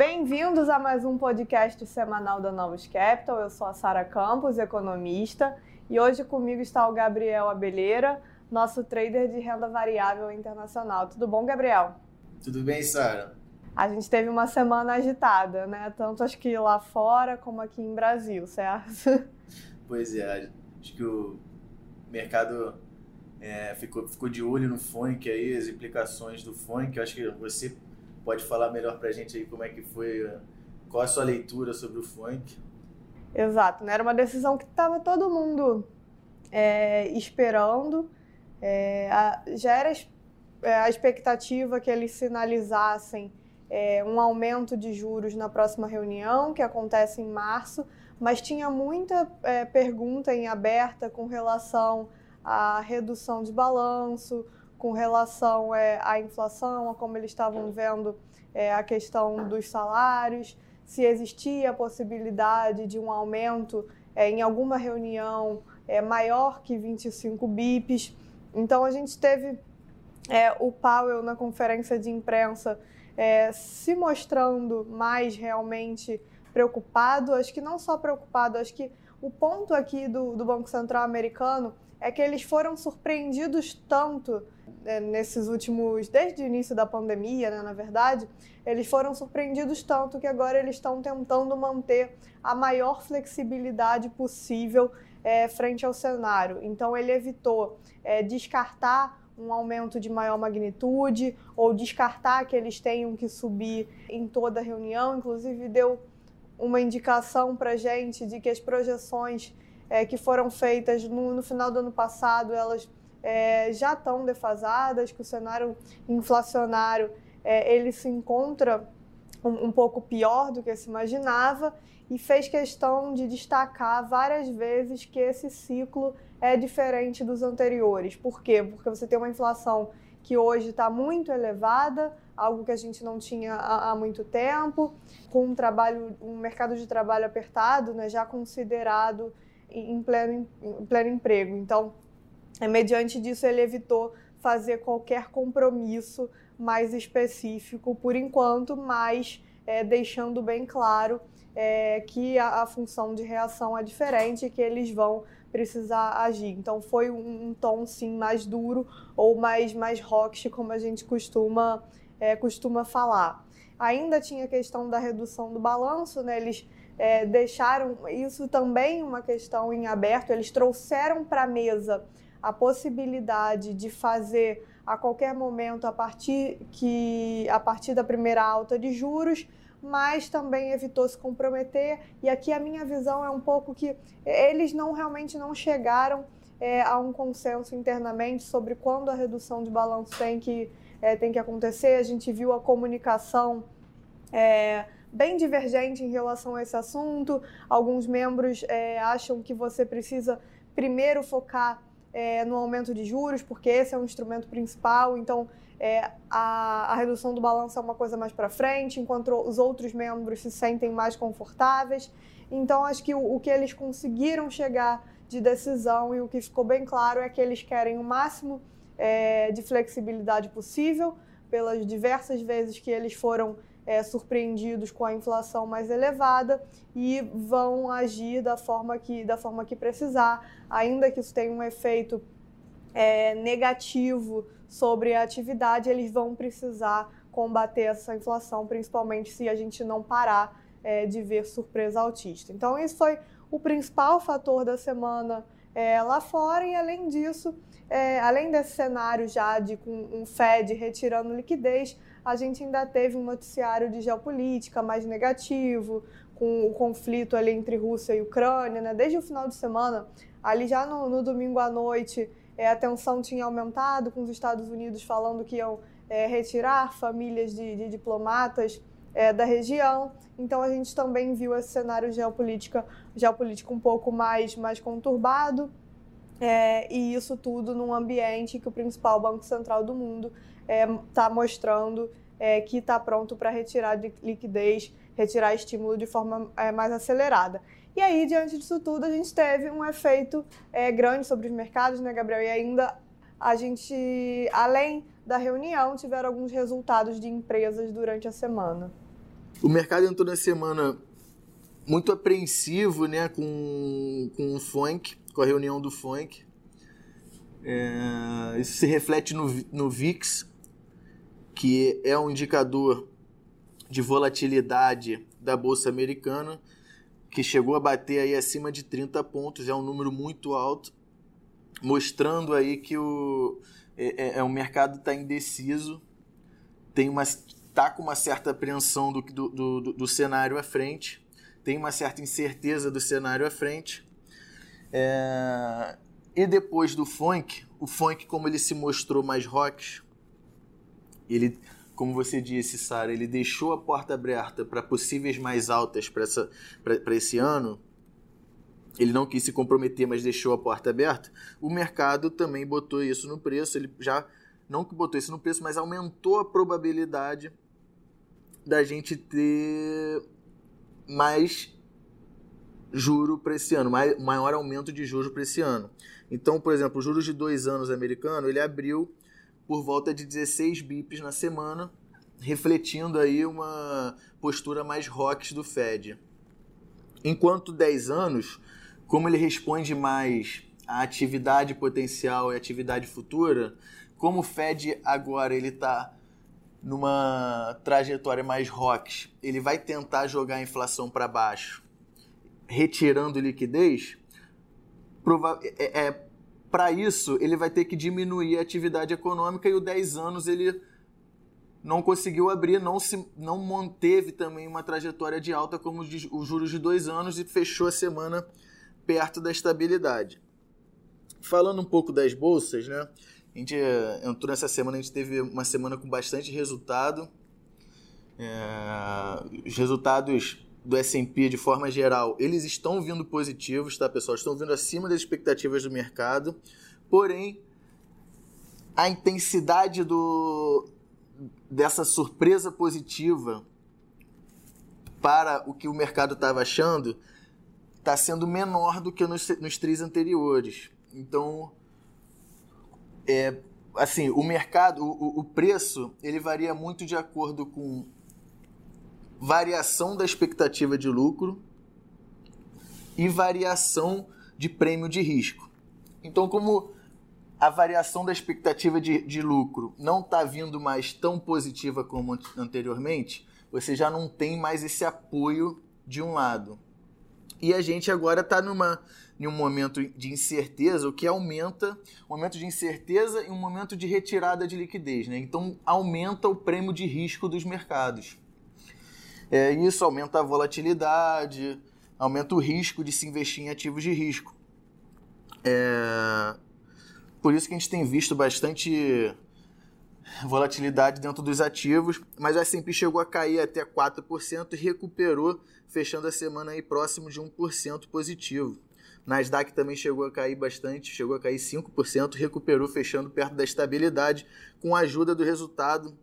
Bem-vindos a mais um podcast semanal da Novos Capital. Eu sou a Sara Campos, economista, e hoje comigo está o Gabriel Abelheira, nosso trader de renda variável internacional. Tudo bom, Gabriel? Tudo bem, Sara. A gente teve uma semana agitada, né? Tanto acho que lá fora como aqui em Brasil, certo? Pois é, acho que o mercado é, ficou, ficou de olho no funk aí, as implicações do funk. Eu acho que você pode falar melhor pra gente aí como é que foi, qual a sua leitura sobre o funk. Exato, né? Era uma decisão que estava todo mundo é, esperando. É, a, já era é, a expectativa que eles sinalizassem é, um aumento de juros na próxima reunião, que acontece em março, mas tinha muita é, pergunta em aberta com relação à redução de balanço, com relação é, à inflação, a como eles estavam vendo é, a questão dos salários, se existia a possibilidade de um aumento é, em alguma reunião é, maior que 25 bips. Então a gente teve é, o Powell na conferência de imprensa é, se mostrando mais realmente preocupado. Acho que não só preocupado, acho que o ponto aqui do, do Banco Central americano é que eles foram surpreendidos tanto né, nesses últimos, desde o início da pandemia, né, na verdade, eles foram surpreendidos tanto que agora eles estão tentando manter a maior flexibilidade possível é, frente ao cenário. Então, ele evitou é, descartar um aumento de maior magnitude ou descartar que eles tenham que subir em toda a reunião, inclusive deu uma indicação para gente de que as projeções é, que foram feitas no, no, final do ano passado, elas é, já estão defasadas, que o cenário inflacionário é, ele se encontra um, um, pouco pior do que se imaginava e fez questão de destacar várias vezes que esse ciclo é diferente dos anteriores. Por quê? Porque você tem uma inflação que hoje está muito elevada, algo que a gente não tinha há, há, muito tempo, com um trabalho, um mercado de trabalho apertado, né, já considerado em pleno, em pleno emprego. Então, é, mediante disso, ele evitou fazer qualquer compromisso mais específico por enquanto, mas é, deixando bem claro é, que a, a, função de reação é diferente e que eles vão precisar agir. Então foi um, um tom sim mais duro ou mais mais rocks, como a gente costuma é, costuma falar. Ainda tinha a questão da redução do balanço, né? Eles é, deixaram isso também uma questão em aberto. Eles trouxeram para a mesa a possibilidade de fazer a qualquer momento a partir que a partir da primeira alta de juros, mas também evitou se comprometer. E aqui a minha visão é um pouco que eles não realmente não chegaram é, a um consenso internamente sobre quando a redução de balanço tem que é, tem que acontecer. A gente viu a comunicação é, bem divergente em relação a esse assunto. Alguns membros é, acham que você precisa primeiro focar é, no aumento de juros, porque esse é o instrumento principal. Então, é, a, a, redução do balanço é uma coisa mais para frente, enquanto os outros membros se sentem mais confortáveis. Então, acho que o, o, que eles conseguiram chegar de decisão e o que ficou bem claro é que eles querem o máximo é, de flexibilidade possível, pelas diversas vezes que eles foram é, surpreendidos com a inflação mais elevada e vão agir da forma que, da forma que precisar, ainda que isso tenha um efeito é, negativo sobre a atividade, eles vão precisar combater essa inflação, principalmente se a gente não parar é, de ver surpresa altista. Então, isso foi o principal fator da semana é, lá fora, e além disso, é, além desse cenário já de com um Fed retirando liquidez, a gente ainda teve um noticiário de geopolítica mais negativo, com o conflito ali entre Rússia e Ucrânia, né? Desde o final de semana, ali já no, no domingo à noite, é, a tensão tinha aumentado, com os Estados Unidos falando que iam é, retirar famílias de, de diplomatas é, da região. Então a gente também viu esse cenário geopolítica, geopolítico um pouco mais, mais conturbado. É, e isso tudo num ambiente que o principal banco central do mundo está é, mostrando é, que está pronto para retirar de liquidez, retirar estímulo de forma é, mais acelerada. E aí, diante disso tudo, a gente teve um efeito é, grande sobre os mercados, né, Gabriel? E ainda a gente, além da reunião, tiveram alguns resultados de empresas durante a semana. O mercado entrou na semana muito apreensivo né, com, com o FONC, com a reunião do FONC. É, isso se reflete no, no VIX, que é um indicador de volatilidade da Bolsa Americana, que chegou a bater aí acima de 30 pontos, é um número muito alto, mostrando aí que o, é, é, é o mercado está indeciso, tem uma, tá com uma certa apreensão do, do, do, do cenário à frente, tem uma certa incerteza do cenário à frente. É... E depois do funk, o funk, como ele se mostrou mais rock, ele, como você disse, Sara, ele deixou a porta aberta para possíveis mais altas para esse ano. Ele não quis se comprometer, mas deixou a porta aberta. O mercado também botou isso no preço. Ele já não que botou isso no preço, mas aumentou a probabilidade da gente ter mais juro para esse ano, maior aumento de juros para esse ano. Então, por exemplo, o juros de dois anos americano, ele abriu por volta de 16 bips na semana, refletindo aí uma postura mais rocks do Fed. Enquanto 10 anos, como ele responde mais à atividade potencial e atividade futura, como o Fed agora ele está numa trajetória mais rocks, ele vai tentar jogar a inflação para baixo, retirando liquidez, é, é para isso ele vai ter que diminuir a atividade econômica e o 10 anos ele não conseguiu abrir, não se não manteve também uma trajetória de alta como os juros de dois anos e fechou a semana perto da estabilidade. Falando um pouco das bolsas, né? A gente entrou nessa semana, a gente teve uma semana com bastante resultado. É, os resultados do S&P de forma geral, eles estão vindo positivos, tá, pessoal? Estão vindo acima das expectativas do mercado. Porém, a intensidade do dessa surpresa positiva para o que o mercado estava achando está sendo menor do que nos, nos três anteriores. Então, é, assim, o mercado, o, o preço, ele varia muito de acordo com variação da expectativa de lucro e variação de prêmio de risco. Então, como a variação da expectativa de, de lucro não está vindo mais tão positiva como anteriormente, você já não tem mais esse apoio de um lado. E a gente agora está em um momento de incerteza, o que aumenta um momento de incerteza e um momento de retirada de liquidez. Né? Então aumenta o prêmio de risco dos mercados. É, isso aumenta a volatilidade, aumenta o risco de se investir em ativos de risco. É, por isso que a gente tem visto bastante volatilidade dentro dos ativos, mas o S&P chegou a cair até 4% e recuperou, fechando a semana aí próximo de 1% positivo. Nasdaq também chegou a cair bastante, chegou a cair 5%, recuperou fechando perto da estabilidade com a ajuda do resultado.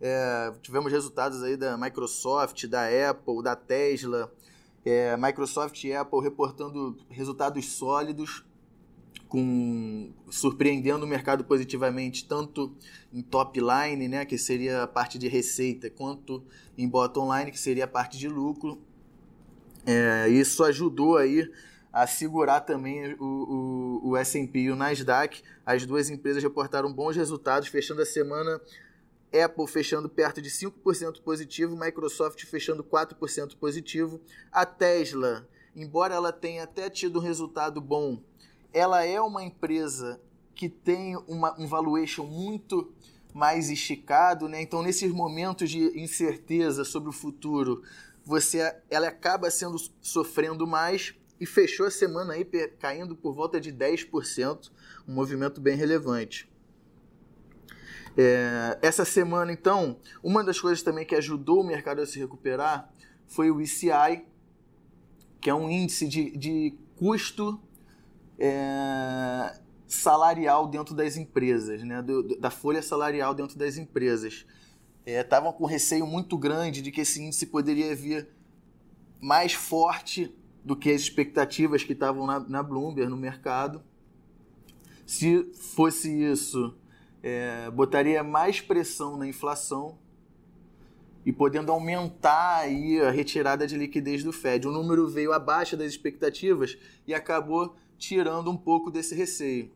É, tivemos resultados aí da Microsoft, da Apple, da Tesla, é, Microsoft e Apple reportando resultados sólidos, com surpreendendo o mercado positivamente tanto em top line, né, que seria a parte de receita, quanto em bottom line, que seria a parte de lucro. É, isso ajudou aí a segurar também o, o, o S&P e o Nasdaq. As duas empresas reportaram bons resultados, fechando a semana Apple fechando perto de 5% positivo, Microsoft fechando 4% positivo. A Tesla, embora ela tenha até tido um resultado bom, ela é uma empresa que tem uma, um valuation muito mais esticado, né? Então, nesses momentos de incerteza sobre o futuro, você, ela acaba sendo sofrendo mais e fechou a semana aí caindo por volta de 10%, um movimento bem relevante. É, essa semana, então, uma das coisas também que ajudou o mercado a se recuperar foi o ICI, que é um índice de, de custo é, salarial dentro das empresas, né? Do, da folha salarial dentro das empresas. Estavam é, com receio muito grande de que esse índice poderia vir mais forte do que as expectativas que estavam na, na Bloomberg, no mercado. Se fosse isso, é, botaria mais pressão na inflação. e podendo aumentar aí a retirada de liquidez do Fed. O número veio abaixo das expectativas e acabou tirando um pouco desse receio.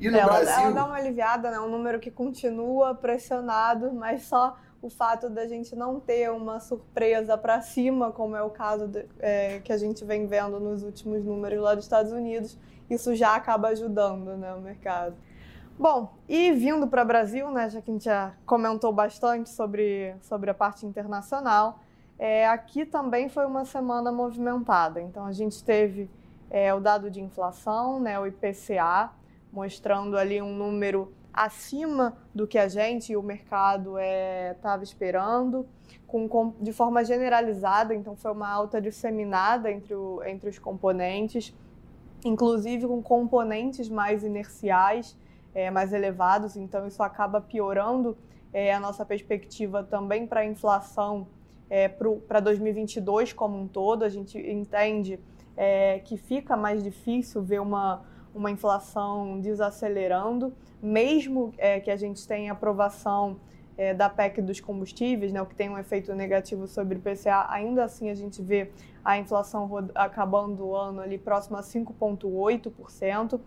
E no ela, Brasil... ela dá uma aliviada, né? Um número que continua pressionado, mas só o fato da gente não ter uma surpresa para cima, como é o caso de, é, que a gente vem vendo nos últimos números lá dos Estados Unidos, isso já acaba ajudando né, o mercado. Bom, e vindo para o Brasil, né, já que a gente já comentou bastante sobre, sobre a parte internacional, é, aqui também foi uma semana movimentada. Então, a gente teve é, o dado de inflação, né, o IPCA, mostrando ali um número acima do que a gente e o mercado estava é, esperando, com, com, de forma generalizada, então foi uma alta disseminada entre, o, entre os componentes, inclusive com componentes mais inerciais, é, mais elevados, então isso acaba piorando é, a nossa perspectiva também para a inflação é, para 2022 como um todo. A gente entende é, que fica mais difícil ver uma, uma inflação desacelerando, mesmo é, que a gente tenha aprovação é, da PEC dos combustíveis, né, o que tem um efeito negativo sobre o IPCA, ainda assim a gente vê a inflação acabando o ano ali próximo a 5,8%.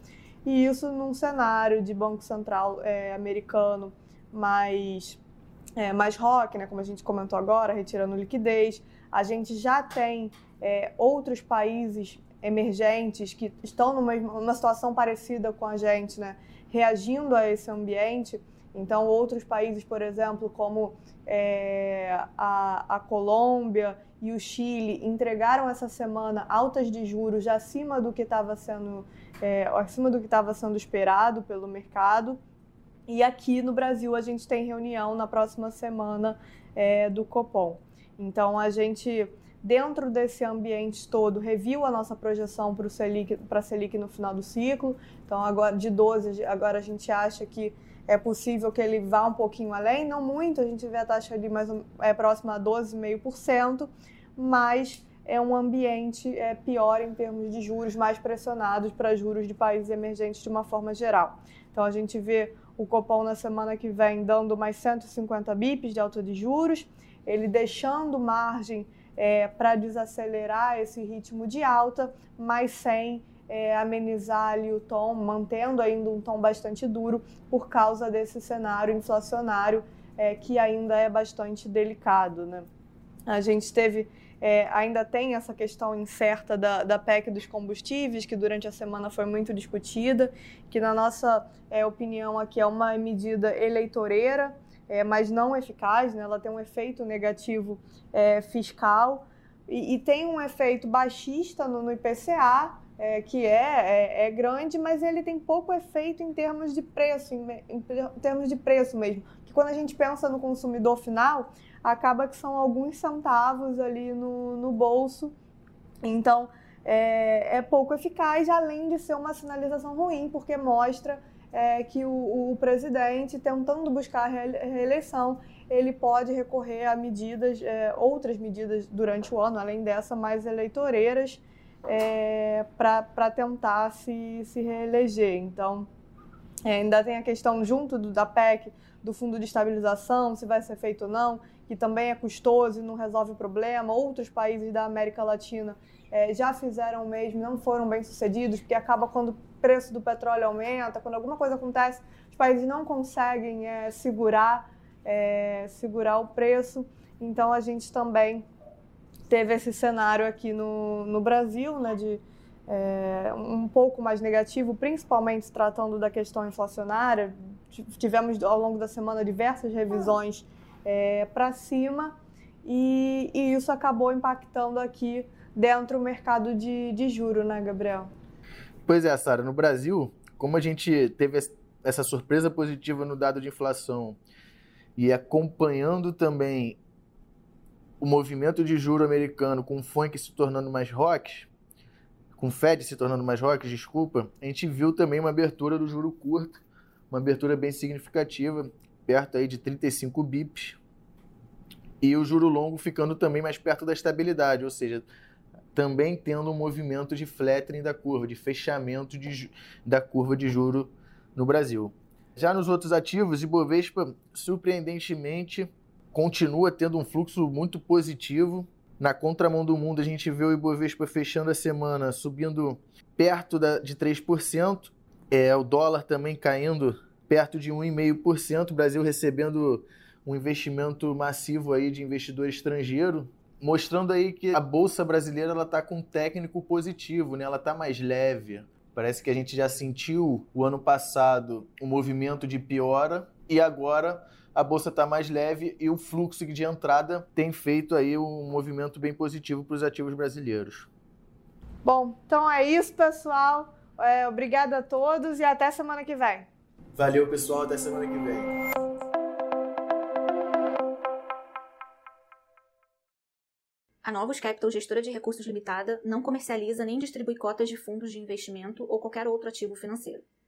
E isso num cenário de Banco Central é, americano mais, é, mais rock, né, como a gente comentou agora, retirando liquidez. A gente já tem é, outros países emergentes que estão numa, numa situação parecida com a gente, né, reagindo a esse ambiente. Então, outros países, por exemplo, como é, a, a Colômbia e o Chile, entregaram essa semana altas de juros acima do que estava sendo é, acima do que estava sendo esperado pelo mercado. E aqui no Brasil a gente tem reunião na próxima semana é, do Copom. Então a gente, dentro desse ambiente todo, reviu a nossa projeção para a Selic, Selic no final do ciclo. Então agora de 12, agora a gente acha que é possível que ele vá um pouquinho além, não muito, a gente vê a taxa ali mais é, próxima a 12,5%, mas é um ambiente é, pior em termos de juros, mais pressionados para juros de países emergentes de uma forma geral. Então a gente vê o Copom na semana que vem dando mais 150 bips de alta de juros, ele deixando margem é, para desacelerar esse ritmo de alta, mas sem é, amenizar ali o tom, mantendo ainda um tom bastante duro por causa desse cenário inflacionário é, que ainda é bastante delicado. Né? A gente teve é, ainda tem essa questão incerta da, da PEC dos combustíveis, que durante a semana foi muito discutida, que, na nossa é, opinião, aqui é uma medida eleitoreira, é, mas não eficaz, né? ela tem um efeito negativo é, fiscal e, e, tem um efeito baixista no, no IPCA, é, que é, é, é, grande, mas ele tem pouco efeito em termos de preço, em, em, termos de preço mesmo. Que quando a gente pensa no consumidor final, acaba que são alguns centavos ali no, no bolso. Então, é, é, pouco eficaz, além de ser uma sinalização ruim, porque mostra é, que o, o, presidente, tentando buscar a reeleição, ele pode recorrer a medidas, é, outras medidas durante o ano, além dessa, mais eleitoreiras, é, para tentar se, se reeleger. Então, é, ainda tem a questão, junto do, da PEC, do fundo de estabilização, se vai ser feito ou não que também é custoso e não resolve o problema. Outros países da América Latina é, já fizeram o mesmo, não foram bem sucedidos, porque acaba quando o preço do petróleo aumenta, quando alguma coisa acontece, os países não conseguem é, segurar, é, segurar o preço. Então a gente também teve esse cenário aqui no, no Brasil, né, de é, um pouco mais negativo, principalmente tratando da questão inflacionária. Tivemos ao longo da semana diversas revisões é, para cima e, e, isso acabou impactando aqui dentro do mercado de, de juro, né, Gabriel? Pois é, Sara. No Brasil, como a gente teve essa surpresa positiva no dado de inflação e acompanhando também o movimento de juro americano com o funk se tornando mais rock, com o Fed se tornando mais rock, desculpa, a gente viu também uma abertura do juro curto, uma abertura bem significativa, perto aí de 35 bips, e o juro longo ficando também mais perto da estabilidade, ou seja, também tendo um movimento de flattening da curva, de fechamento de, da curva de juro no Brasil. Já nos outros ativos, Ibovespa surpreendentemente continua tendo um fluxo muito positivo. Na contramão do mundo, a gente vê o Ibovespa fechando a semana subindo perto da, de 3%, é, o dólar também caindo perto de 1,5%, o Brasil recebendo um investimento massivo aí de investidor estrangeiro, mostrando aí que a bolsa brasileira ela está com um técnico positivo, né? Ela está mais leve. Parece que a gente já sentiu o ano passado o um movimento de piora e agora a bolsa está mais leve e o fluxo de entrada tem feito aí um movimento bem positivo para os ativos brasileiros. Bom, então é isso, pessoal. É, obrigada a todos e até semana que vem. Valeu, pessoal. Até semana que vem. A Novos Capital Gestora de Recursos Limitada não comercializa nem distribui cotas de fundos de investimento ou qualquer outro ativo financeiro.